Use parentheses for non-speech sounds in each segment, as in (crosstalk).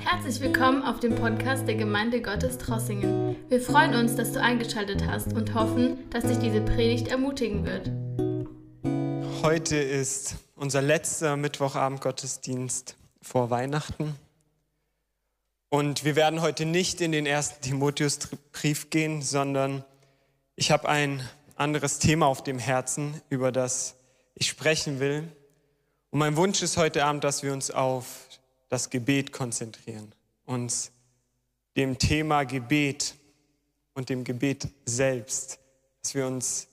Herzlich willkommen auf dem Podcast der Gemeinde Gottes Trossingen. Wir freuen uns, dass du eingeschaltet hast und hoffen, dass dich diese Predigt ermutigen wird. Heute ist unser letzter Mittwochabend Gottesdienst vor Weihnachten. Und wir werden heute nicht in den ersten Timotheusbrief gehen, sondern ich habe ein anderes Thema auf dem Herzen, über das ich sprechen will. Und mein Wunsch ist heute Abend, dass wir uns auf das Gebet konzentrieren, uns dem Thema Gebet und dem Gebet selbst, dass wir uns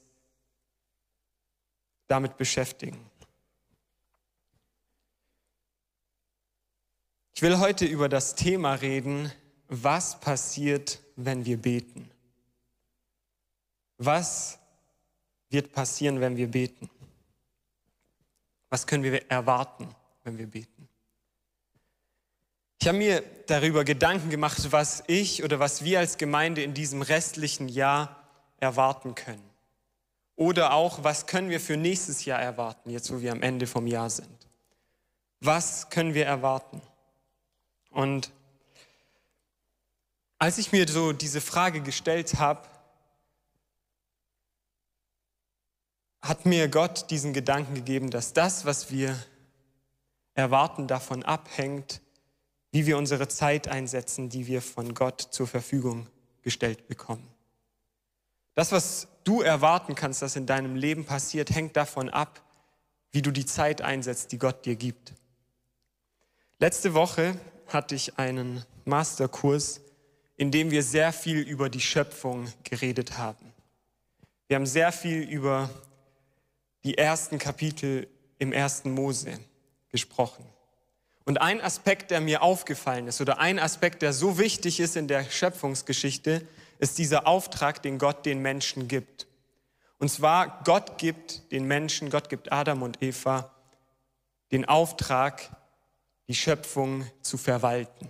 damit beschäftigen. Ich will heute über das Thema reden, was passiert, wenn wir beten. Was wird passieren, wenn wir beten? Was können wir erwarten, wenn wir beten? Ich habe mir darüber Gedanken gemacht, was ich oder was wir als Gemeinde in diesem restlichen Jahr erwarten können. Oder auch, was können wir für nächstes Jahr erwarten, jetzt wo wir am Ende vom Jahr sind. Was können wir erwarten? Und als ich mir so diese Frage gestellt habe, hat mir Gott diesen Gedanken gegeben, dass das, was wir erwarten, davon abhängt, wie wir unsere Zeit einsetzen, die wir von Gott zur Verfügung gestellt bekommen. Das, was du erwarten kannst, dass in deinem Leben passiert, hängt davon ab, wie du die Zeit einsetzt, die Gott dir gibt. Letzte Woche hatte ich einen Masterkurs, in dem wir sehr viel über die Schöpfung geredet haben. Wir haben sehr viel über die ersten Kapitel im ersten Mose gesprochen. Und ein Aspekt, der mir aufgefallen ist, oder ein Aspekt, der so wichtig ist in der Schöpfungsgeschichte, ist dieser Auftrag, den Gott den Menschen gibt. Und zwar, Gott gibt den Menschen, Gott gibt Adam und Eva den Auftrag, die Schöpfung zu verwalten,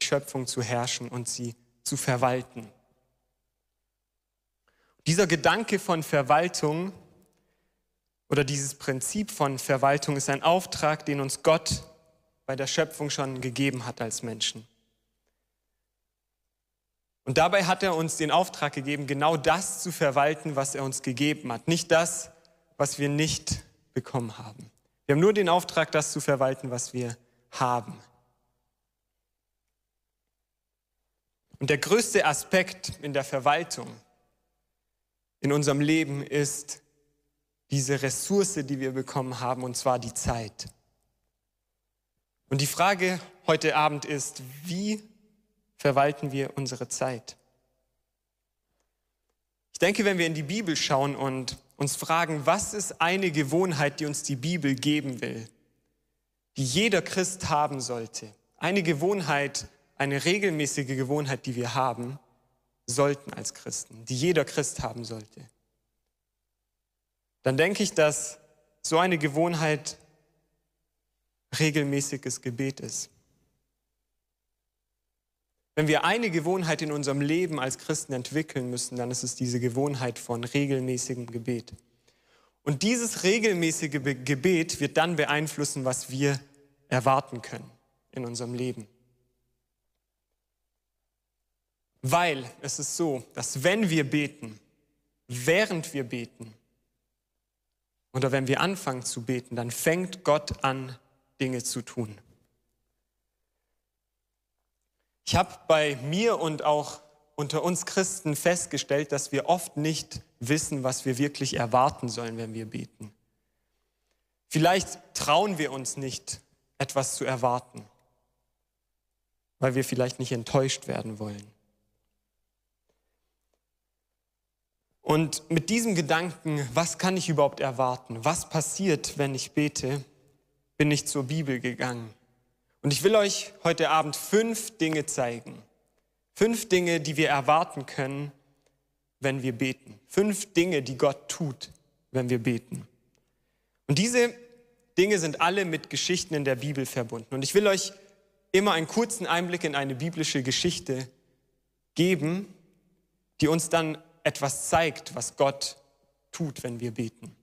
die Schöpfung zu herrschen und sie zu verwalten. Dieser Gedanke von Verwaltung oder dieses Prinzip von Verwaltung ist ein Auftrag, den uns Gott bei der Schöpfung schon gegeben hat als Menschen. Und dabei hat er uns den Auftrag gegeben, genau das zu verwalten, was er uns gegeben hat, nicht das, was wir nicht bekommen haben. Wir haben nur den Auftrag, das zu verwalten, was wir haben. Und der größte Aspekt in der Verwaltung in unserem Leben ist diese Ressource, die wir bekommen haben, und zwar die Zeit. Und die Frage heute Abend ist, wie verwalten wir unsere Zeit? Ich denke, wenn wir in die Bibel schauen und uns fragen, was ist eine Gewohnheit, die uns die Bibel geben will, die jeder Christ haben sollte, eine Gewohnheit, eine regelmäßige Gewohnheit, die wir haben sollten als Christen, die jeder Christ haben sollte, dann denke ich, dass so eine Gewohnheit regelmäßiges Gebet ist. Wenn wir eine Gewohnheit in unserem Leben als Christen entwickeln müssen, dann ist es diese Gewohnheit von regelmäßigem Gebet. Und dieses regelmäßige Gebet wird dann beeinflussen, was wir erwarten können in unserem Leben. Weil es ist so, dass wenn wir beten, während wir beten, oder wenn wir anfangen zu beten, dann fängt Gott an, Dinge zu tun. Ich habe bei mir und auch unter uns Christen festgestellt, dass wir oft nicht wissen, was wir wirklich erwarten sollen, wenn wir beten. Vielleicht trauen wir uns nicht, etwas zu erwarten, weil wir vielleicht nicht enttäuscht werden wollen. Und mit diesem Gedanken, was kann ich überhaupt erwarten? Was passiert, wenn ich bete? Bin ich zur Bibel gegangen. Und ich will euch heute Abend fünf Dinge zeigen. Fünf Dinge, die wir erwarten können, wenn wir beten. Fünf Dinge, die Gott tut, wenn wir beten. Und diese Dinge sind alle mit Geschichten in der Bibel verbunden. Und ich will euch immer einen kurzen Einblick in eine biblische Geschichte geben, die uns dann etwas zeigt, was Gott tut, wenn wir beten.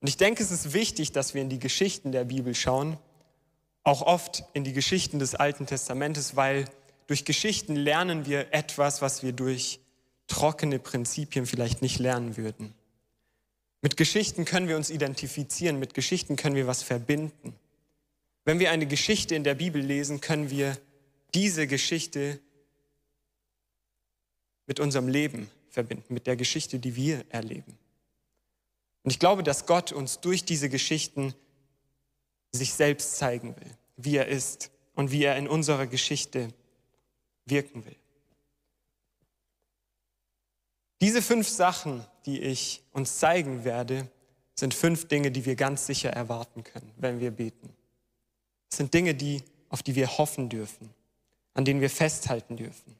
Und ich denke, es ist wichtig, dass wir in die Geschichten der Bibel schauen, auch oft in die Geschichten des Alten Testamentes, weil durch Geschichten lernen wir etwas, was wir durch trockene Prinzipien vielleicht nicht lernen würden. Mit Geschichten können wir uns identifizieren, mit Geschichten können wir was verbinden. Wenn wir eine Geschichte in der Bibel lesen, können wir diese Geschichte mit unserem Leben verbinden, mit der Geschichte, die wir erleben. Und ich glaube, dass Gott uns durch diese Geschichten sich selbst zeigen will, wie er ist und wie er in unserer Geschichte wirken will. Diese fünf Sachen, die ich uns zeigen werde, sind fünf Dinge, die wir ganz sicher erwarten können, wenn wir beten. Es sind Dinge, die, auf die wir hoffen dürfen, an denen wir festhalten dürfen.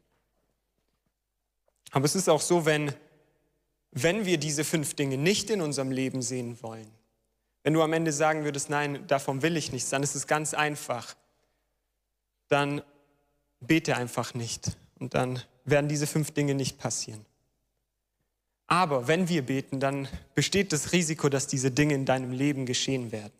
Aber es ist auch so, wenn, wenn wir diese fünf Dinge nicht in unserem Leben sehen wollen, wenn du am Ende sagen würdest, nein, davon will ich nichts, dann ist es ganz einfach. Dann bete einfach nicht und dann werden diese fünf Dinge nicht passieren. Aber wenn wir beten, dann besteht das Risiko, dass diese Dinge in deinem Leben geschehen werden.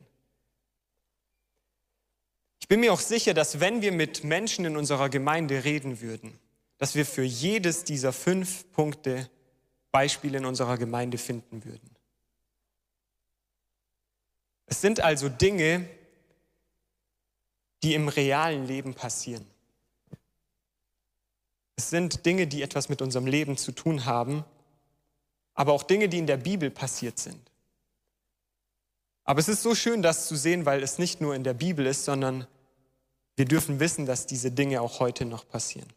Ich bin mir auch sicher, dass wenn wir mit Menschen in unserer Gemeinde reden würden, dass wir für jedes dieser fünf Punkte Beispiele in unserer Gemeinde finden würden. Es sind also Dinge, die im realen Leben passieren. Es sind Dinge, die etwas mit unserem Leben zu tun haben, aber auch Dinge, die in der Bibel passiert sind. Aber es ist so schön, das zu sehen, weil es nicht nur in der Bibel ist, sondern wir dürfen wissen, dass diese Dinge auch heute noch passieren.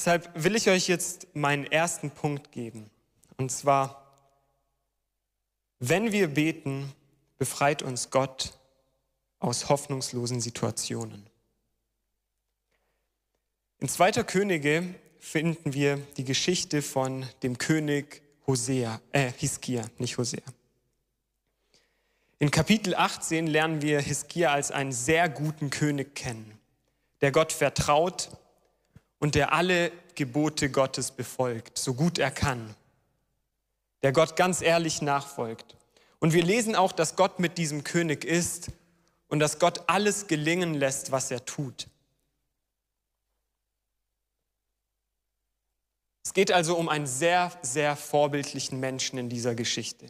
Deshalb will ich euch jetzt meinen ersten Punkt geben. Und zwar, wenn wir beten, befreit uns Gott aus hoffnungslosen Situationen. In zweiter Könige finden wir die Geschichte von dem König Hosea, äh, Hiskia, nicht Hosea. In Kapitel 18 lernen wir Hiskia als einen sehr guten König kennen, der Gott vertraut und der alle Gebote Gottes befolgt, so gut er kann, der Gott ganz ehrlich nachfolgt. Und wir lesen auch, dass Gott mit diesem König ist und dass Gott alles gelingen lässt, was er tut. Es geht also um einen sehr, sehr vorbildlichen Menschen in dieser Geschichte.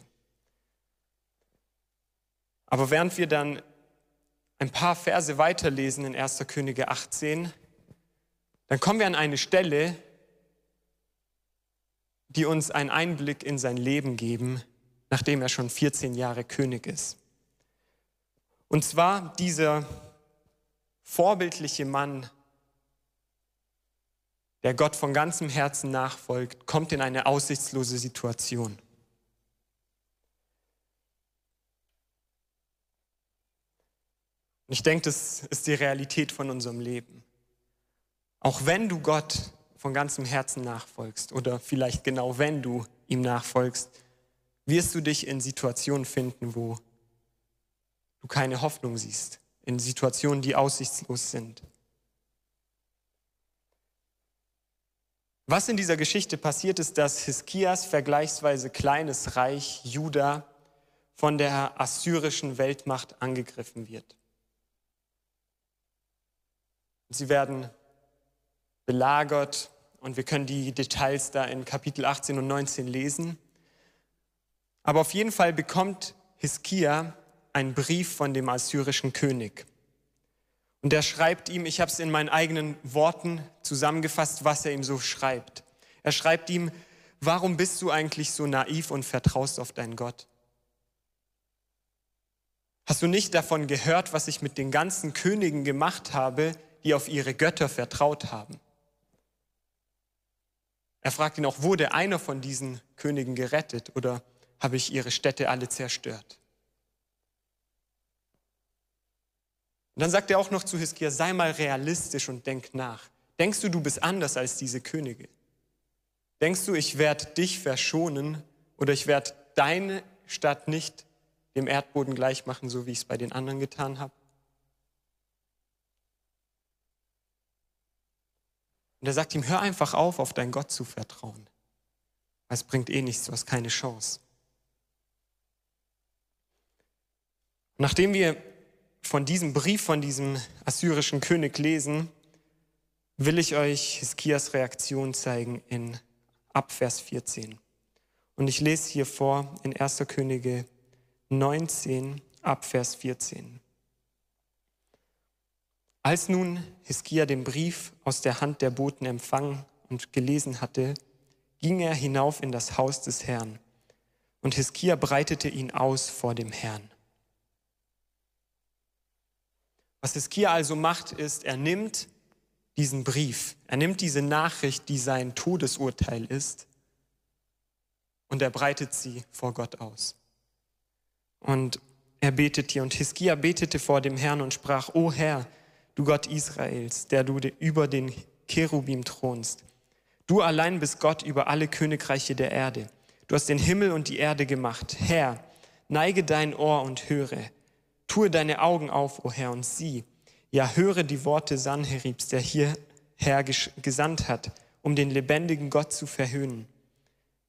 Aber während wir dann ein paar Verse weiterlesen in 1. Könige 18, dann kommen wir an eine Stelle, die uns einen Einblick in sein Leben geben, nachdem er schon 14 Jahre König ist. Und zwar dieser vorbildliche Mann, der Gott von ganzem Herzen nachfolgt, kommt in eine aussichtslose Situation. Und ich denke, das ist die Realität von unserem Leben. Auch wenn du Gott von ganzem Herzen nachfolgst oder vielleicht genau wenn du ihm nachfolgst, wirst du dich in Situationen finden, wo du keine Hoffnung siehst, in Situationen, die aussichtslos sind. Was in dieser Geschichte passiert ist, dass Hiskias vergleichsweise kleines Reich Juda von der assyrischen Weltmacht angegriffen wird. Sie werden belagert und wir können die Details da in Kapitel 18 und 19 lesen. Aber auf jeden Fall bekommt Hiskia einen Brief von dem assyrischen König. Und er schreibt ihm, ich habe es in meinen eigenen Worten zusammengefasst, was er ihm so schreibt. Er schreibt ihm, warum bist du eigentlich so naiv und vertraust auf deinen Gott? Hast du nicht davon gehört, was ich mit den ganzen Königen gemacht habe, die auf ihre Götter vertraut haben? Er fragt ihn auch, wurde einer von diesen Königen gerettet oder habe ich ihre Städte alle zerstört? Und dann sagt er auch noch zu Hiskia, sei mal realistisch und denk nach. Denkst du, du bist anders als diese Könige? Denkst du, ich werde dich verschonen oder ich werde deine Stadt nicht dem Erdboden gleich machen, so wie ich es bei den anderen getan habe? Und er sagt ihm, hör einfach auf, auf deinen Gott zu vertrauen. Es bringt eh nichts, du hast keine Chance. Nachdem wir von diesem Brief von diesem assyrischen König lesen, will ich euch Hiskias Reaktion zeigen in Abvers 14. Und ich lese hier vor in 1. Könige 19, Abvers 14. Als nun Hiskia den Brief aus der Hand der Boten empfangen und gelesen hatte, ging er hinauf in das Haus des Herrn. Und Hiskia breitete ihn aus vor dem Herrn. Was Hiskia also macht, ist, er nimmt diesen Brief, er nimmt diese Nachricht, die sein Todesurteil ist, und er breitet sie vor Gott aus. Und er betet hier, und Hiskia betete vor dem Herrn und sprach, O Herr, du Gott Israels, der du über den Cherubim thronst. Du allein bist Gott über alle Königreiche der Erde. Du hast den Himmel und die Erde gemacht. Herr, neige dein Ohr und höre. Tue deine Augen auf, o oh Herr, und sieh. Ja, höre die Worte Sanheribs, der hierher gesandt hat, um den lebendigen Gott zu verhöhnen.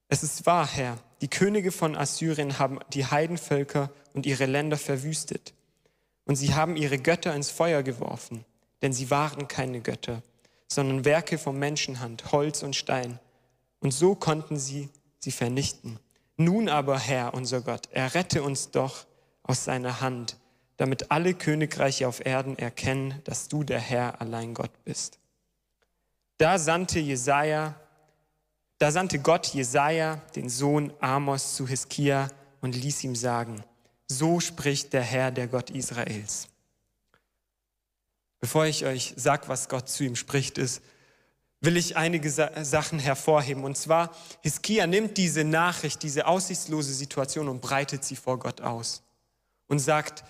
Es ist wahr, Herr, die Könige von Assyrien haben die Heidenvölker und ihre Länder verwüstet. Und sie haben ihre Götter ins Feuer geworfen, denn sie waren keine Götter, sondern Werke von Menschenhand, Holz und Stein. Und so konnten sie sie vernichten. Nun aber, Herr, unser Gott, errette uns doch aus seiner Hand, damit alle Königreiche auf Erden erkennen, dass du der Herr allein Gott bist. Da sandte Jesaja, da sandte Gott Jesaja, den Sohn Amos, zu Hiskia und ließ ihm sagen, so spricht der Herr, der Gott Israels. Bevor ich euch sage, was Gott zu ihm spricht, ist, will ich einige Sachen hervorheben. Und zwar, Hiskia nimmt diese Nachricht, diese aussichtslose Situation und breitet sie vor Gott aus. Und sagt,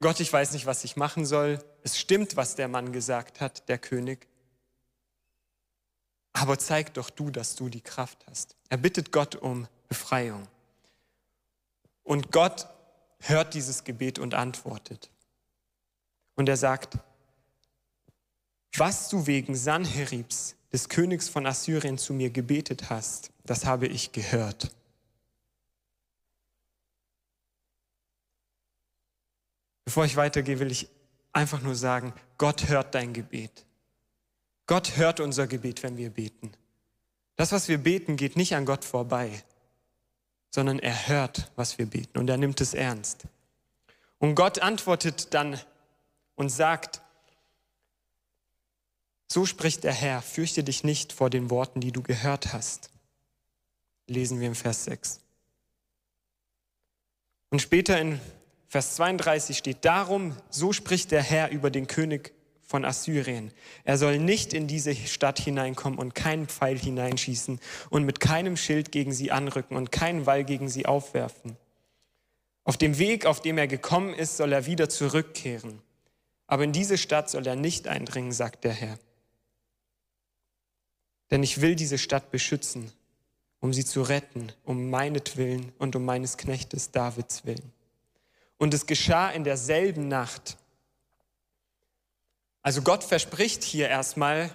Gott, ich weiß nicht, was ich machen soll. Es stimmt, was der Mann gesagt hat, der König. Aber zeig doch du, dass du die Kraft hast. Er bittet Gott um Befreiung. Und Gott hört dieses Gebet und antwortet. Und er sagt, was du wegen Sanheribs, des Königs von Assyrien, zu mir gebetet hast, das habe ich gehört. Bevor ich weitergehe, will ich einfach nur sagen, Gott hört dein Gebet. Gott hört unser Gebet, wenn wir beten. Das, was wir beten, geht nicht an Gott vorbei sondern er hört, was wir beten und er nimmt es ernst. Und Gott antwortet dann und sagt, so spricht der Herr, fürchte dich nicht vor den Worten, die du gehört hast. Lesen wir im Vers 6. Und später in Vers 32 steht, darum, so spricht der Herr über den König von Assyrien. Er soll nicht in diese Stadt hineinkommen und keinen Pfeil hineinschießen und mit keinem Schild gegen sie anrücken und keinen Wall gegen sie aufwerfen. Auf dem Weg, auf dem er gekommen ist, soll er wieder zurückkehren. Aber in diese Stadt soll er nicht eindringen, sagt der Herr. Denn ich will diese Stadt beschützen, um sie zu retten, um meinetwillen und um meines Knechtes Davids willen. Und es geschah in derselben Nacht, also Gott verspricht hier erstmal,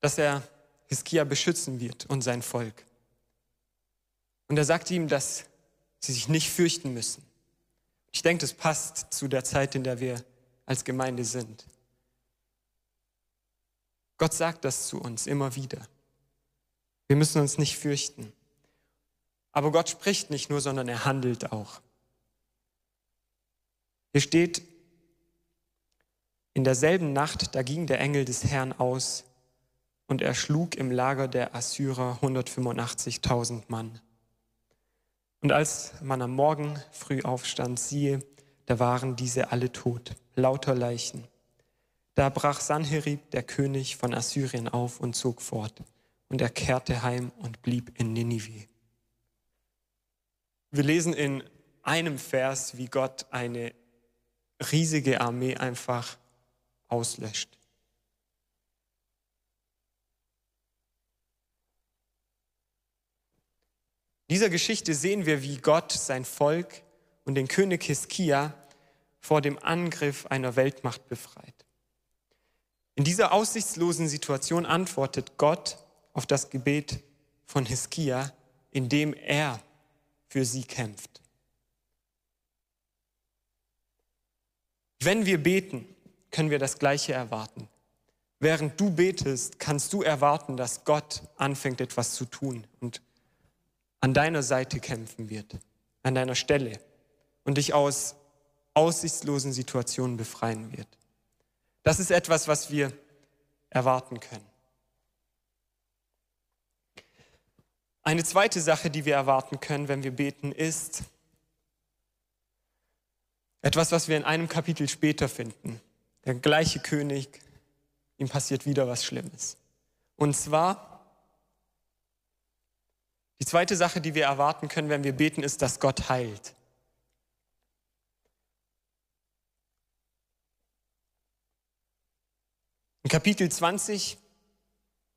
dass er Hiskia beschützen wird und sein Volk. Und er sagt ihm, dass sie sich nicht fürchten müssen. Ich denke, das passt zu der Zeit, in der wir als Gemeinde sind. Gott sagt das zu uns immer wieder. Wir müssen uns nicht fürchten. Aber Gott spricht nicht nur, sondern er handelt auch. Hier steht, in derselben Nacht, da ging der Engel des Herrn aus und er schlug im Lager der Assyrer 185.000 Mann. Und als man am Morgen früh aufstand, siehe, da waren diese alle tot, lauter Leichen. Da brach Sanherib, der König von Assyrien, auf und zog fort. Und er kehrte heim und blieb in Ninive. Wir lesen in einem Vers, wie Gott eine riesige Armee einfach auslöscht. In dieser Geschichte sehen wir, wie Gott sein Volk und den König Hiskia vor dem Angriff einer Weltmacht befreit. In dieser aussichtslosen Situation antwortet Gott auf das Gebet von Hiskia, indem er für sie kämpft. Wenn wir beten, können wir das Gleiche erwarten. Während du betest, kannst du erwarten, dass Gott anfängt etwas zu tun und an deiner Seite kämpfen wird, an deiner Stelle und dich aus aussichtslosen Situationen befreien wird. Das ist etwas, was wir erwarten können. Eine zweite Sache, die wir erwarten können, wenn wir beten, ist etwas, was wir in einem Kapitel später finden. Der gleiche König, ihm passiert wieder was Schlimmes. Und zwar, die zweite Sache, die wir erwarten können, wenn wir beten, ist, dass Gott heilt. In Kapitel 20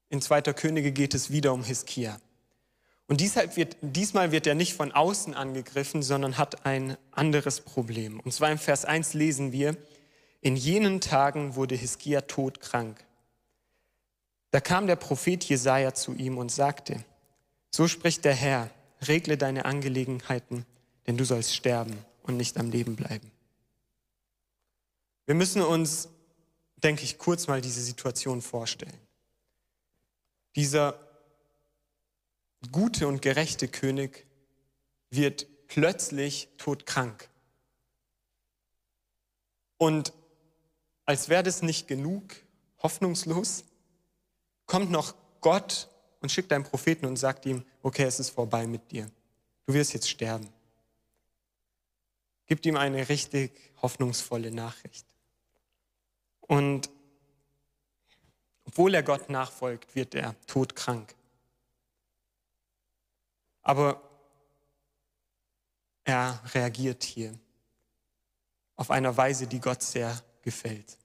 in 2. Könige geht es wieder um Hiskia. Und wird, diesmal wird er nicht von außen angegriffen, sondern hat ein anderes Problem. Und zwar im Vers 1 lesen wir, in jenen Tagen wurde Hiskia todkrank. Da kam der Prophet Jesaja zu ihm und sagte, so spricht der Herr, regle deine Angelegenheiten, denn du sollst sterben und nicht am Leben bleiben. Wir müssen uns denke ich, kurz mal diese Situation vorstellen. Dieser gute und gerechte König wird plötzlich todkrank. Und als wäre das nicht genug, hoffnungslos, kommt noch Gott und schickt einen Propheten und sagt ihm, okay, es ist vorbei mit dir. Du wirst jetzt sterben. Gibt ihm eine richtig hoffnungsvolle Nachricht. Und obwohl er Gott nachfolgt, wird er todkrank. Aber er reagiert hier auf einer Weise, die Gott sehr gefällt.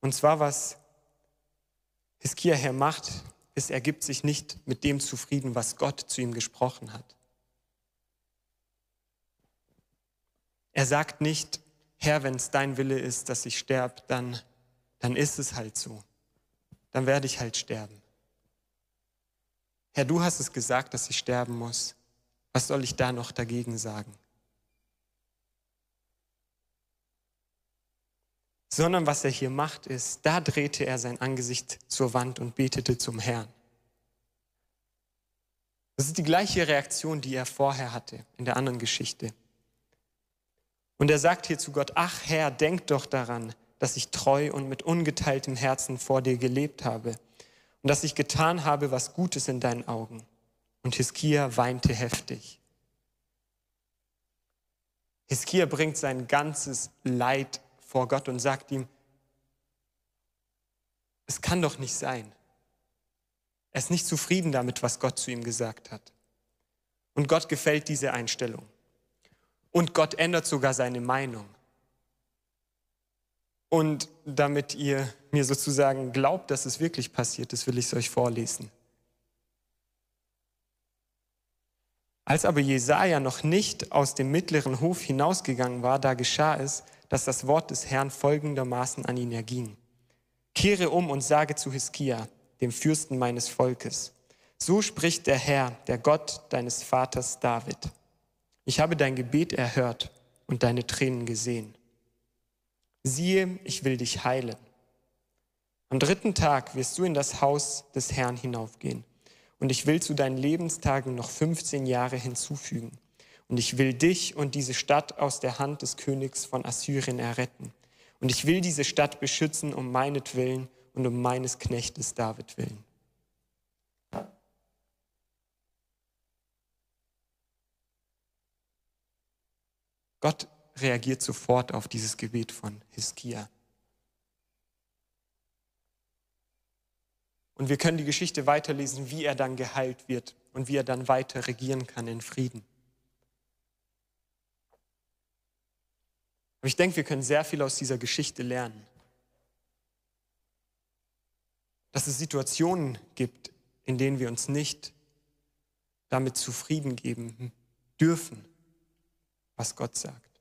Und zwar, was Hiskia hier macht, ist, er gibt sich nicht mit dem zufrieden, was Gott zu ihm gesprochen hat. Er sagt nicht, Herr, wenn es dein Wille ist, dass ich sterbe, dann, dann ist es halt so. Dann werde ich halt sterben. Herr, du hast es gesagt, dass ich sterben muss. Was soll ich da noch dagegen sagen? Sondern was er hier macht, ist, da drehte er sein Angesicht zur Wand und betete zum Herrn. Das ist die gleiche Reaktion, die er vorher hatte in der anderen Geschichte. Und er sagt hier zu Gott, ach Herr, denk doch daran, dass ich treu und mit ungeteiltem Herzen vor dir gelebt habe und dass ich getan habe, was Gutes in deinen Augen. Und Hiskia weinte heftig. Hiskia bringt sein ganzes Leid vor Gott und sagt ihm, es kann doch nicht sein. Er ist nicht zufrieden damit, was Gott zu ihm gesagt hat. Und Gott gefällt diese Einstellung. Und Gott ändert sogar seine Meinung. Und damit ihr mir sozusagen glaubt, dass es wirklich passiert ist, will ich es euch vorlesen. Als aber Jesaja noch nicht aus dem mittleren Hof hinausgegangen war, da geschah es, dass das Wort des Herrn folgendermaßen an ihn erging. Kehre um und sage zu Hiskia, dem Fürsten meines Volkes, so spricht der Herr, der Gott deines Vaters David. Ich habe dein Gebet erhört und deine Tränen gesehen. Siehe, ich will dich heilen. Am dritten Tag wirst du in das Haus des Herrn hinaufgehen. Und ich will zu deinen Lebenstagen noch 15 Jahre hinzufügen. Und ich will dich und diese Stadt aus der Hand des Königs von Assyrien erretten. Und ich will diese Stadt beschützen um meinetwillen und um meines Knechtes David willen. Gott reagiert sofort auf dieses Gebet von Hiskia. Und wir können die Geschichte weiterlesen, wie er dann geheilt wird und wie er dann weiter regieren kann in Frieden. Aber ich denke, wir können sehr viel aus dieser Geschichte lernen. Dass es Situationen gibt, in denen wir uns nicht damit zufrieden geben dürfen, was Gott sagt,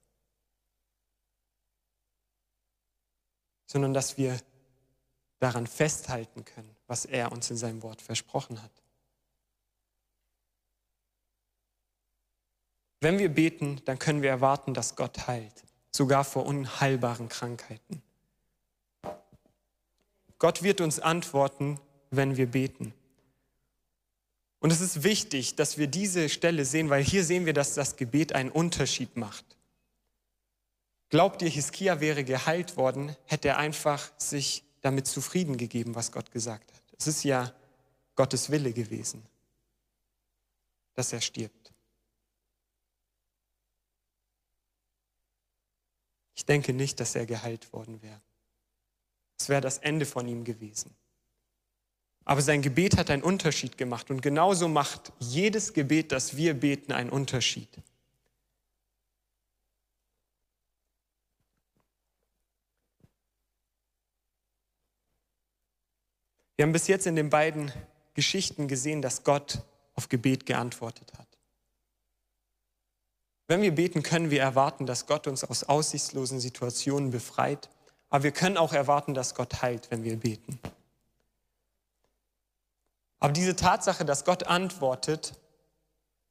sondern dass wir daran festhalten können, was er uns in seinem Wort versprochen hat. Wenn wir beten, dann können wir erwarten, dass Gott heilt. Sogar vor unheilbaren Krankheiten. Gott wird uns antworten, wenn wir beten. Und es ist wichtig, dass wir diese Stelle sehen, weil hier sehen wir, dass das Gebet einen Unterschied macht. Glaubt ihr, Hiskia wäre geheilt worden, hätte er einfach sich damit zufrieden gegeben, was Gott gesagt hat. Es ist ja Gottes Wille gewesen, dass er stirbt. Ich denke nicht, dass er geheilt worden wäre. Es wäre das Ende von ihm gewesen. Aber sein Gebet hat einen Unterschied gemacht und genauso macht jedes Gebet, das wir beten, einen Unterschied. Wir haben bis jetzt in den beiden Geschichten gesehen, dass Gott auf Gebet geantwortet hat. Wenn wir beten, können wir erwarten, dass Gott uns aus aussichtslosen Situationen befreit, aber wir können auch erwarten, dass Gott heilt, wenn wir beten. Aber diese Tatsache, dass Gott antwortet,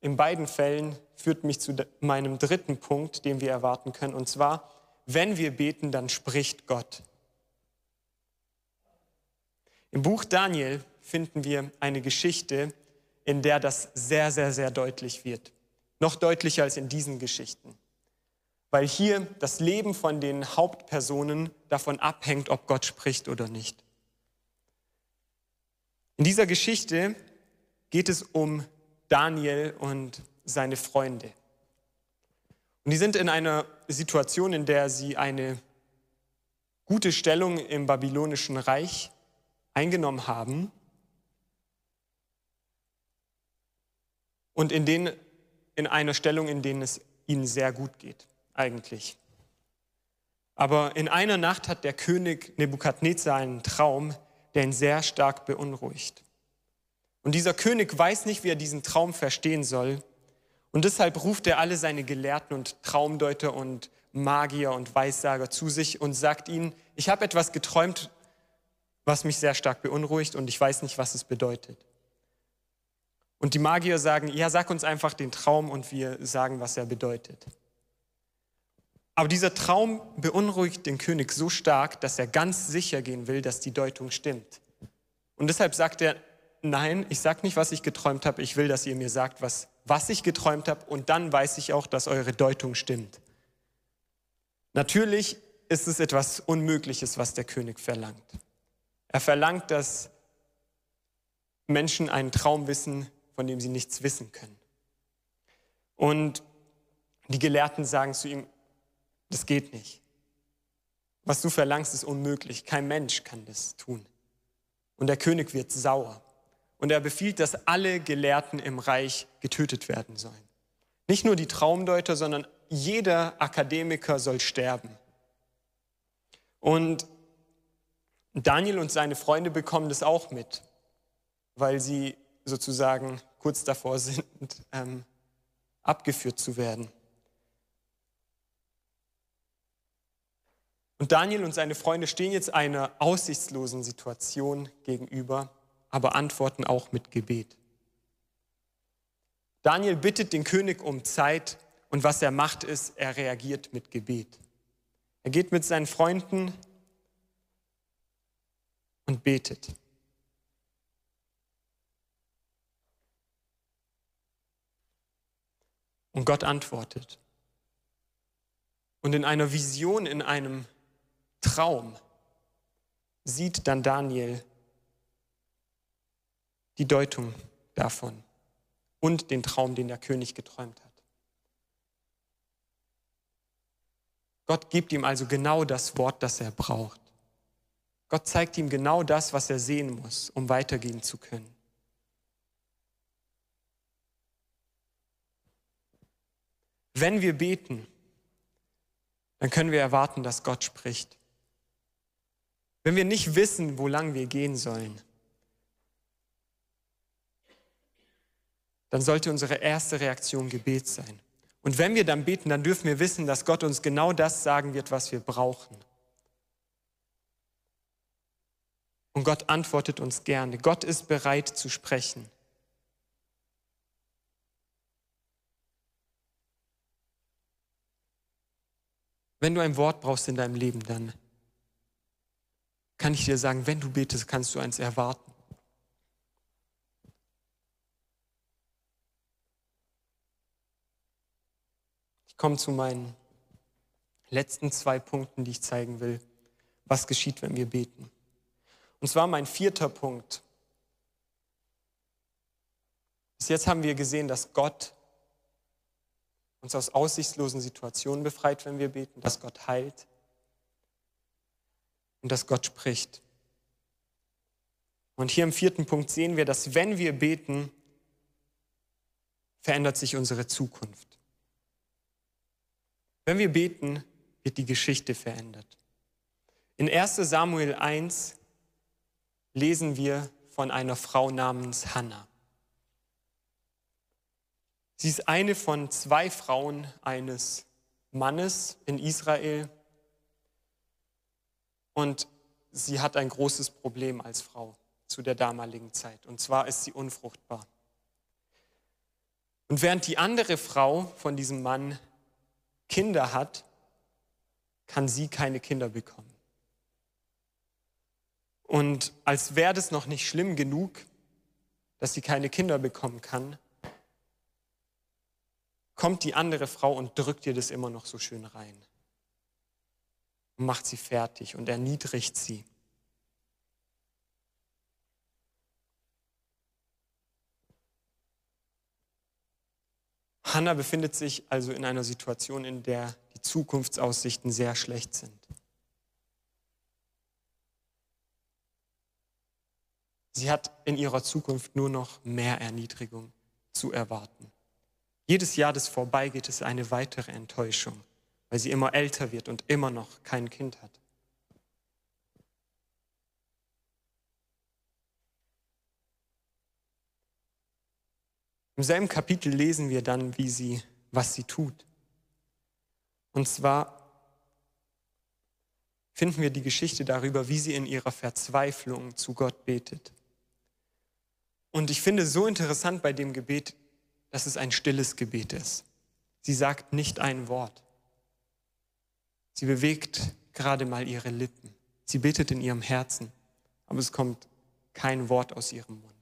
in beiden Fällen führt mich zu meinem dritten Punkt, den wir erwarten können, und zwar, wenn wir beten, dann spricht Gott. Im Buch Daniel finden wir eine Geschichte, in der das sehr, sehr, sehr deutlich wird. Noch deutlicher als in diesen Geschichten. Weil hier das Leben von den Hauptpersonen davon abhängt, ob Gott spricht oder nicht. In dieser Geschichte geht es um Daniel und seine Freunde. Und die sind in einer Situation, in der sie eine gute Stellung im babylonischen Reich eingenommen haben und in denen in einer Stellung, in der es ihnen sehr gut geht, eigentlich. Aber in einer Nacht hat der König Nebukadnezar einen Traum, der ihn sehr stark beunruhigt. Und dieser König weiß nicht, wie er diesen Traum verstehen soll. Und deshalb ruft er alle seine Gelehrten und Traumdeuter und Magier und Weissager zu sich und sagt ihnen, ich habe etwas geträumt, was mich sehr stark beunruhigt und ich weiß nicht, was es bedeutet. Und die Magier sagen, ja, sag uns einfach den Traum und wir sagen, was er bedeutet. Aber dieser Traum beunruhigt den König so stark, dass er ganz sicher gehen will, dass die Deutung stimmt. Und deshalb sagt er, nein, ich sage nicht, was ich geträumt habe, ich will, dass ihr mir sagt, was, was ich geträumt habe und dann weiß ich auch, dass eure Deutung stimmt. Natürlich ist es etwas Unmögliches, was der König verlangt. Er verlangt, dass Menschen einen Traum wissen, von dem sie nichts wissen können. Und die Gelehrten sagen zu ihm, das geht nicht. Was du verlangst, ist unmöglich. Kein Mensch kann das tun. Und der König wird sauer. Und er befiehlt, dass alle Gelehrten im Reich getötet werden sollen. Nicht nur die Traumdeuter, sondern jeder Akademiker soll sterben. Und Daniel und seine Freunde bekommen das auch mit, weil sie sozusagen kurz davor sind, (laughs) ähm, abgeführt zu werden. Und Daniel und seine Freunde stehen jetzt einer aussichtslosen Situation gegenüber, aber antworten auch mit Gebet. Daniel bittet den König um Zeit und was er macht ist, er reagiert mit Gebet. Er geht mit seinen Freunden und betet. Und Gott antwortet. Und in einer Vision, in einem Traum sieht dann Daniel die Deutung davon und den Traum, den der König geträumt hat. Gott gibt ihm also genau das Wort, das er braucht. Gott zeigt ihm genau das, was er sehen muss, um weitergehen zu können. Wenn wir beten, dann können wir erwarten, dass Gott spricht. Wenn wir nicht wissen, wo lang wir gehen sollen, dann sollte unsere erste Reaktion Gebet sein. Und wenn wir dann beten, dann dürfen wir wissen, dass Gott uns genau das sagen wird, was wir brauchen. Und Gott antwortet uns gerne. Gott ist bereit zu sprechen. Wenn du ein Wort brauchst in deinem Leben, dann kann ich dir sagen, wenn du betest, kannst du eins erwarten. Ich komme zu meinen letzten zwei Punkten, die ich zeigen will, was geschieht, wenn wir beten. Und zwar mein vierter Punkt. Bis jetzt haben wir gesehen, dass Gott uns aus aussichtslosen Situationen befreit, wenn wir beten, dass Gott heilt und dass Gott spricht. Und hier im vierten Punkt sehen wir, dass wenn wir beten, verändert sich unsere Zukunft. Wenn wir beten, wird die Geschichte verändert. In 1 Samuel 1 lesen wir von einer Frau namens Hannah. Sie ist eine von zwei Frauen eines Mannes in Israel und sie hat ein großes Problem als Frau zu der damaligen Zeit und zwar ist sie unfruchtbar. Und während die andere Frau von diesem Mann Kinder hat, kann sie keine Kinder bekommen. Und als wäre das noch nicht schlimm genug, dass sie keine Kinder bekommen kann, kommt die andere Frau und drückt ihr das immer noch so schön rein. Und macht sie fertig und erniedrigt sie. Hannah befindet sich also in einer Situation, in der die Zukunftsaussichten sehr schlecht sind. Sie hat in ihrer Zukunft nur noch mehr Erniedrigung zu erwarten. Jedes Jahr, das vorbeigeht, ist eine weitere Enttäuschung, weil sie immer älter wird und immer noch kein Kind hat. Im selben Kapitel lesen wir dann, wie sie, was sie tut. Und zwar finden wir die Geschichte darüber, wie sie in ihrer Verzweiflung zu Gott betet. Und ich finde so interessant bei dem Gebet, dass es ein stilles Gebet ist. Sie sagt nicht ein Wort. Sie bewegt gerade mal ihre Lippen. Sie betet in ihrem Herzen, aber es kommt kein Wort aus ihrem Mund.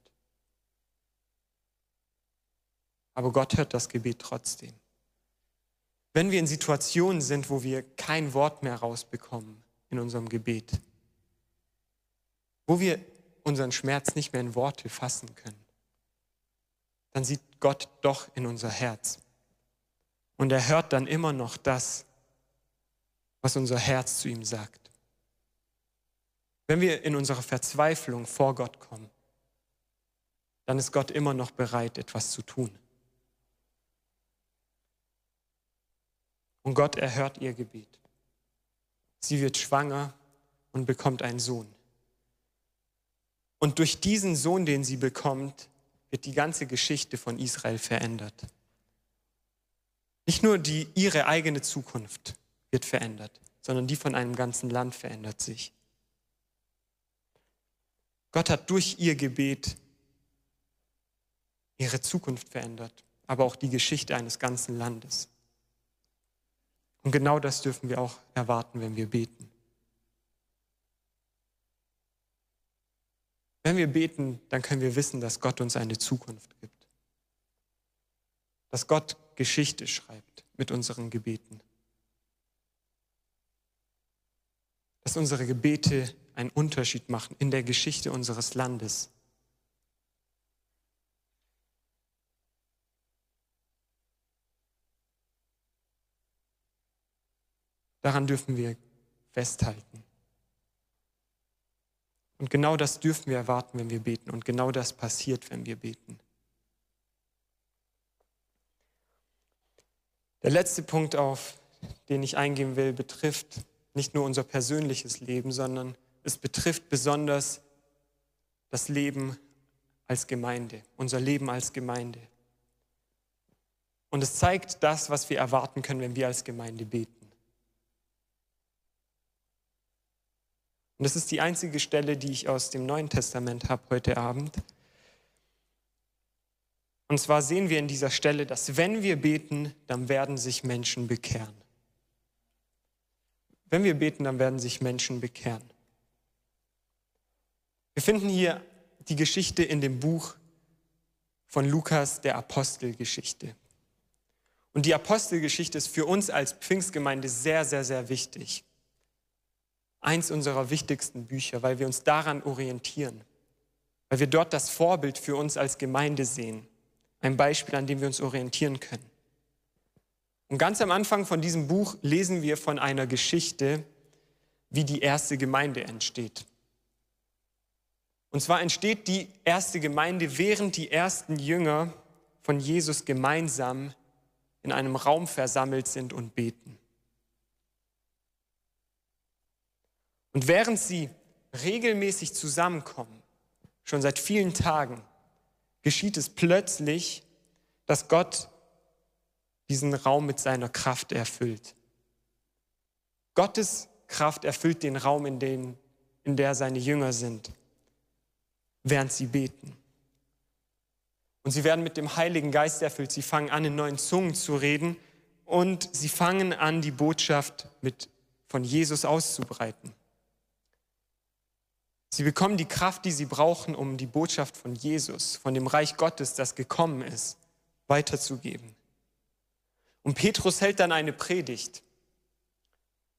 Aber Gott hört das Gebet trotzdem. Wenn wir in Situationen sind, wo wir kein Wort mehr rausbekommen in unserem Gebet, wo wir unseren Schmerz nicht mehr in Worte fassen können, dann sieht Gott doch in unser Herz. Und er hört dann immer noch das, was unser Herz zu ihm sagt. Wenn wir in unserer Verzweiflung vor Gott kommen, dann ist Gott immer noch bereit, etwas zu tun. Und Gott erhört ihr Gebet. Sie wird schwanger und bekommt einen Sohn. Und durch diesen Sohn, den sie bekommt, wird die ganze Geschichte von Israel verändert. Nicht nur die, ihre eigene Zukunft wird verändert, sondern die von einem ganzen Land verändert sich. Gott hat durch ihr Gebet ihre Zukunft verändert, aber auch die Geschichte eines ganzen Landes. Und genau das dürfen wir auch erwarten, wenn wir beten. Wenn wir beten, dann können wir wissen, dass Gott uns eine Zukunft gibt. Dass Gott Geschichte schreibt mit unseren Gebeten. Dass unsere Gebete einen Unterschied machen in der Geschichte unseres Landes. Daran dürfen wir festhalten. Und genau das dürfen wir erwarten, wenn wir beten. Und genau das passiert, wenn wir beten. Der letzte Punkt, auf den ich eingehen will, betrifft nicht nur unser persönliches Leben, sondern es betrifft besonders das Leben als Gemeinde, unser Leben als Gemeinde. Und es zeigt das, was wir erwarten können, wenn wir als Gemeinde beten. Und das ist die einzige Stelle, die ich aus dem Neuen Testament habe heute Abend. Und zwar sehen wir in dieser Stelle, dass wenn wir beten, dann werden sich Menschen bekehren. Wenn wir beten, dann werden sich Menschen bekehren. Wir finden hier die Geschichte in dem Buch von Lukas, der Apostelgeschichte. Und die Apostelgeschichte ist für uns als Pfingstgemeinde sehr, sehr, sehr wichtig. Eins unserer wichtigsten Bücher, weil wir uns daran orientieren, weil wir dort das Vorbild für uns als Gemeinde sehen, ein Beispiel, an dem wir uns orientieren können. Und ganz am Anfang von diesem Buch lesen wir von einer Geschichte, wie die erste Gemeinde entsteht. Und zwar entsteht die erste Gemeinde, während die ersten Jünger von Jesus gemeinsam in einem Raum versammelt sind und beten. Und während sie regelmäßig zusammenkommen, schon seit vielen Tagen, geschieht es plötzlich, dass Gott diesen Raum mit seiner Kraft erfüllt. Gottes Kraft erfüllt den Raum, in, den, in der seine Jünger sind während sie beten. Und sie werden mit dem Heiligen Geist erfüllt. Sie fangen an, in neuen Zungen zu reden und sie fangen an, die Botschaft mit, von Jesus auszubreiten. Sie bekommen die Kraft, die sie brauchen, um die Botschaft von Jesus, von dem Reich Gottes, das gekommen ist, weiterzugeben. Und Petrus hält dann eine Predigt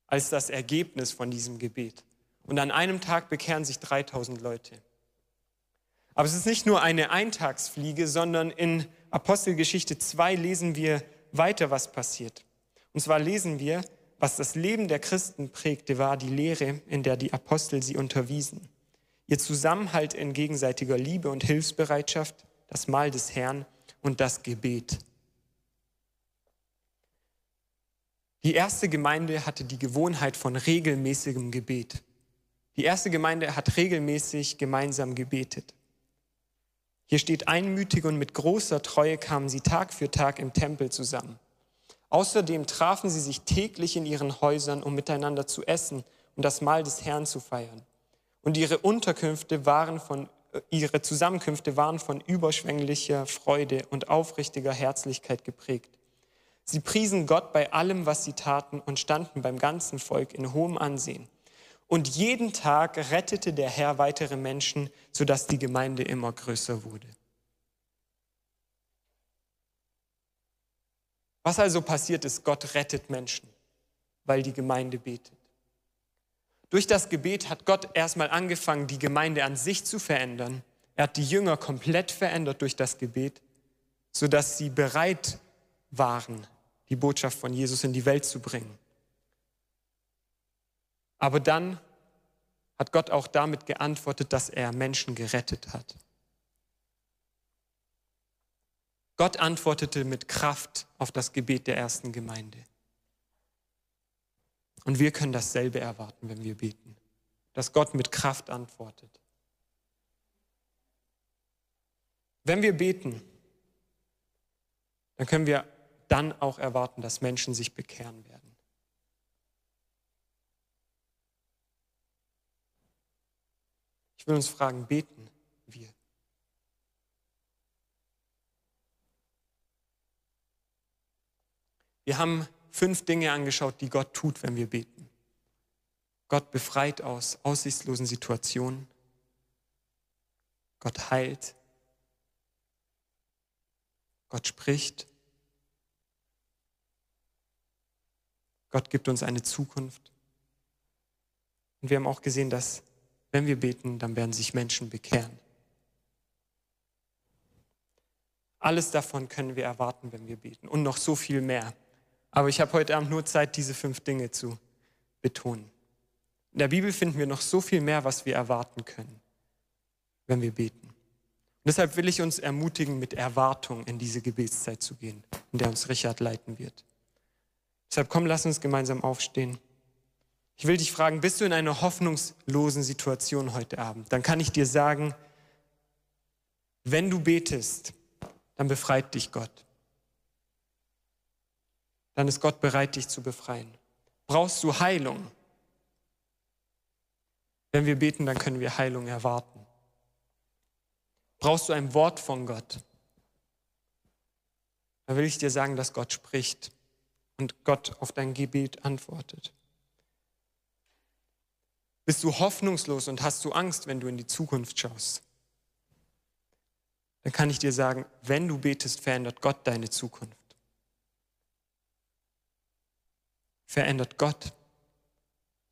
als das Ergebnis von diesem Gebet. Und an einem Tag bekehren sich 3000 Leute. Aber es ist nicht nur eine Eintagsfliege, sondern in Apostelgeschichte 2 lesen wir weiter, was passiert. Und zwar lesen wir, was das Leben der Christen prägte, war die Lehre, in der die Apostel sie unterwiesen. Ihr Zusammenhalt in gegenseitiger Liebe und Hilfsbereitschaft, das Mahl des Herrn und das Gebet. Die erste Gemeinde hatte die Gewohnheit von regelmäßigem Gebet. Die erste Gemeinde hat regelmäßig gemeinsam gebetet. Hier steht einmütig und mit großer Treue kamen sie Tag für Tag im Tempel zusammen. Außerdem trafen sie sich täglich in ihren Häusern, um miteinander zu essen und das Mahl des Herrn zu feiern. Und ihre Unterkünfte waren von, äh, ihre Zusammenkünfte waren von überschwänglicher Freude und aufrichtiger Herzlichkeit geprägt. Sie priesen Gott bei allem, was sie taten und standen beim ganzen Volk in hohem Ansehen. Und jeden Tag rettete der Herr weitere Menschen, sodass die Gemeinde immer größer wurde. Was also passiert ist, Gott rettet Menschen, weil die Gemeinde betet. Durch das Gebet hat Gott erstmal angefangen, die Gemeinde an sich zu verändern. Er hat die Jünger komplett verändert durch das Gebet, sodass sie bereit waren, die Botschaft von Jesus in die Welt zu bringen. Aber dann hat Gott auch damit geantwortet, dass er Menschen gerettet hat. Gott antwortete mit Kraft auf das Gebet der ersten Gemeinde. Und wir können dasselbe erwarten, wenn wir beten, dass Gott mit Kraft antwortet. Wenn wir beten, dann können wir dann auch erwarten, dass Menschen sich bekehren werden. Ich will uns fragen, beten wir? Wir haben fünf Dinge angeschaut, die Gott tut, wenn wir beten. Gott befreit aus aussichtslosen Situationen. Gott heilt. Gott spricht. Gott gibt uns eine Zukunft. Und wir haben auch gesehen, dass wenn wir beten, dann werden sich Menschen bekehren. Alles davon können wir erwarten, wenn wir beten und noch so viel mehr. Aber ich habe heute Abend nur Zeit, diese fünf Dinge zu betonen. In der Bibel finden wir noch so viel mehr, was wir erwarten können, wenn wir beten. Und deshalb will ich uns ermutigen, mit Erwartung in diese Gebetszeit zu gehen, in der uns Richard leiten wird. Deshalb komm, lass uns gemeinsam aufstehen. Ich will dich fragen, bist du in einer hoffnungslosen Situation heute Abend? Dann kann ich dir sagen, wenn du betest, dann befreit dich Gott. Dann ist Gott bereit, dich zu befreien. Brauchst du Heilung? Wenn wir beten, dann können wir Heilung erwarten. Brauchst du ein Wort von Gott? Dann will ich dir sagen, dass Gott spricht und Gott auf dein Gebet antwortet. Bist du hoffnungslos und hast du Angst, wenn du in die Zukunft schaust? Dann kann ich dir sagen, wenn du betest, verändert Gott deine Zukunft. Verändert Gott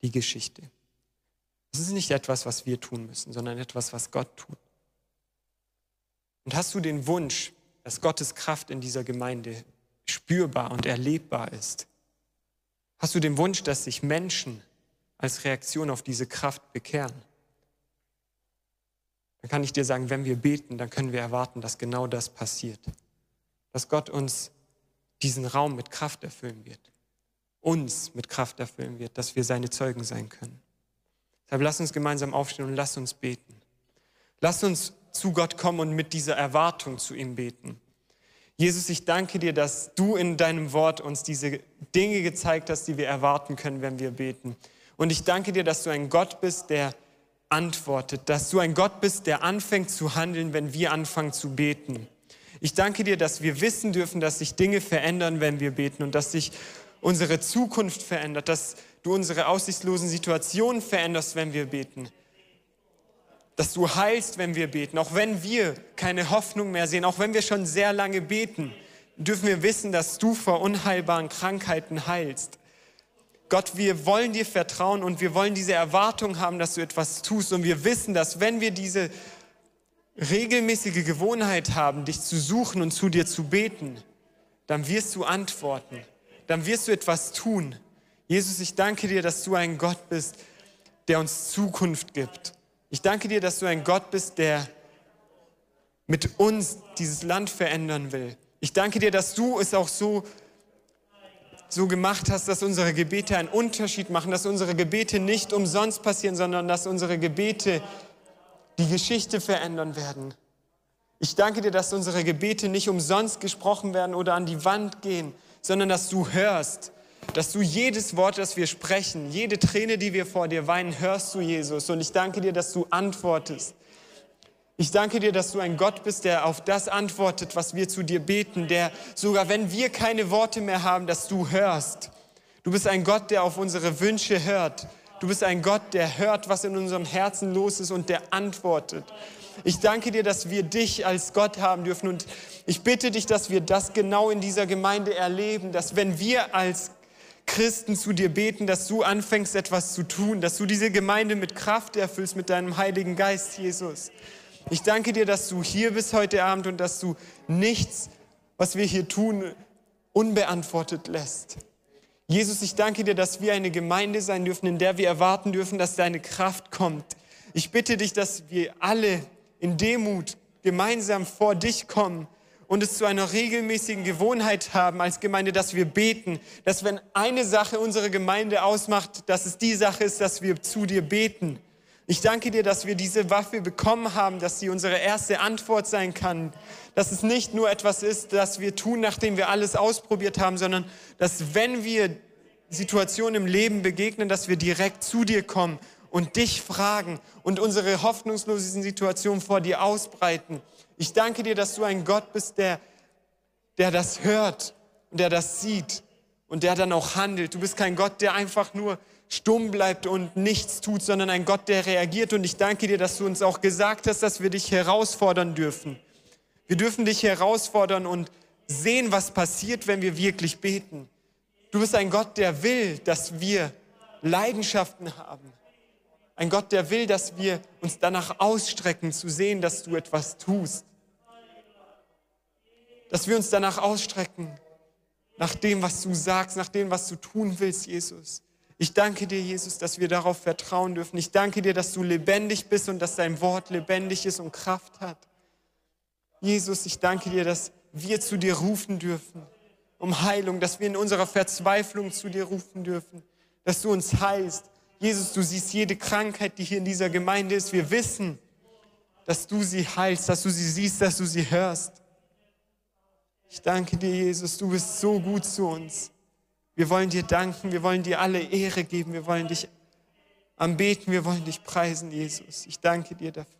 die Geschichte. Das ist nicht etwas, was wir tun müssen, sondern etwas, was Gott tut. Und hast du den Wunsch, dass Gottes Kraft in dieser Gemeinde spürbar und erlebbar ist? Hast du den Wunsch, dass sich Menschen als Reaktion auf diese Kraft bekehren? Dann kann ich dir sagen, wenn wir beten, dann können wir erwarten, dass genau das passiert. Dass Gott uns diesen Raum mit Kraft erfüllen wird. Uns mit Kraft erfüllen wird, dass wir seine Zeugen sein können. Deshalb lass uns gemeinsam aufstehen und lass uns beten. Lass uns zu Gott kommen und mit dieser Erwartung zu ihm beten. Jesus, ich danke dir, dass du in deinem Wort uns diese Dinge gezeigt hast, die wir erwarten können, wenn wir beten. Und ich danke dir, dass du ein Gott bist, der antwortet, dass du ein Gott bist, der anfängt zu handeln, wenn wir anfangen zu beten. Ich danke dir, dass wir wissen dürfen, dass sich Dinge verändern, wenn wir beten und dass sich unsere Zukunft verändert, dass du unsere aussichtslosen Situationen veränderst, wenn wir beten dass du heilst, wenn wir beten. Auch wenn wir keine Hoffnung mehr sehen, auch wenn wir schon sehr lange beten, dürfen wir wissen, dass du vor unheilbaren Krankheiten heilst. Gott, wir wollen dir vertrauen und wir wollen diese Erwartung haben, dass du etwas tust. Und wir wissen, dass wenn wir diese regelmäßige Gewohnheit haben, dich zu suchen und zu dir zu beten, dann wirst du antworten. Dann wirst du etwas tun. Jesus, ich danke dir, dass du ein Gott bist, der uns Zukunft gibt. Ich danke dir, dass du ein Gott bist, der mit uns dieses Land verändern will. Ich danke dir, dass du es auch so, so gemacht hast, dass unsere Gebete einen Unterschied machen, dass unsere Gebete nicht umsonst passieren, sondern dass unsere Gebete die Geschichte verändern werden. Ich danke dir, dass unsere Gebete nicht umsonst gesprochen werden oder an die Wand gehen, sondern dass du hörst dass du jedes Wort, das wir sprechen, jede Träne, die wir vor dir weinen, hörst du, Jesus. Und ich danke dir, dass du antwortest. Ich danke dir, dass du ein Gott bist, der auf das antwortet, was wir zu dir beten, der sogar wenn wir keine Worte mehr haben, dass du hörst. Du bist ein Gott, der auf unsere Wünsche hört. Du bist ein Gott, der hört, was in unserem Herzen los ist und der antwortet. Ich danke dir, dass wir dich als Gott haben dürfen und ich bitte dich, dass wir das genau in dieser Gemeinde erleben, dass wenn wir als Christen zu dir beten, dass du anfängst etwas zu tun, dass du diese Gemeinde mit Kraft erfüllst, mit deinem Heiligen Geist, Jesus. Ich danke dir, dass du hier bist heute Abend und dass du nichts, was wir hier tun, unbeantwortet lässt. Jesus, ich danke dir, dass wir eine Gemeinde sein dürfen, in der wir erwarten dürfen, dass deine Kraft kommt. Ich bitte dich, dass wir alle in Demut gemeinsam vor dich kommen und es zu einer regelmäßigen Gewohnheit haben als Gemeinde, dass wir beten, dass wenn eine Sache unsere Gemeinde ausmacht, dass es die Sache ist, dass wir zu dir beten. Ich danke dir, dass wir diese Waffe bekommen haben, dass sie unsere erste Antwort sein kann, dass es nicht nur etwas ist, das wir tun, nachdem wir alles ausprobiert haben, sondern dass wenn wir Situationen im Leben begegnen, dass wir direkt zu dir kommen und dich fragen und unsere hoffnungslosen Situationen vor dir ausbreiten ich danke dir, dass du ein Gott bist, der, der das hört und der das sieht und der dann auch handelt. Du bist kein Gott, der einfach nur stumm bleibt und nichts tut, sondern ein Gott, der reagiert. Und ich danke dir, dass du uns auch gesagt hast, dass wir dich herausfordern dürfen. Wir dürfen dich herausfordern und sehen, was passiert, wenn wir wirklich beten. Du bist ein Gott, der will, dass wir Leidenschaften haben. Ein Gott, der will, dass wir uns danach ausstrecken, zu sehen, dass du etwas tust dass wir uns danach ausstrecken, nach dem, was du sagst, nach dem, was du tun willst, Jesus. Ich danke dir, Jesus, dass wir darauf vertrauen dürfen. Ich danke dir, dass du lebendig bist und dass dein Wort lebendig ist und Kraft hat. Jesus, ich danke dir, dass wir zu dir rufen dürfen um Heilung, dass wir in unserer Verzweiflung zu dir rufen dürfen, dass du uns heilst. Jesus, du siehst jede Krankheit, die hier in dieser Gemeinde ist. Wir wissen, dass du sie heilst, dass du sie siehst, dass du sie hörst. Ich danke dir, Jesus, du bist so gut zu uns. Wir wollen dir danken, wir wollen dir alle Ehre geben, wir wollen dich anbeten, wir wollen dich preisen, Jesus. Ich danke dir dafür.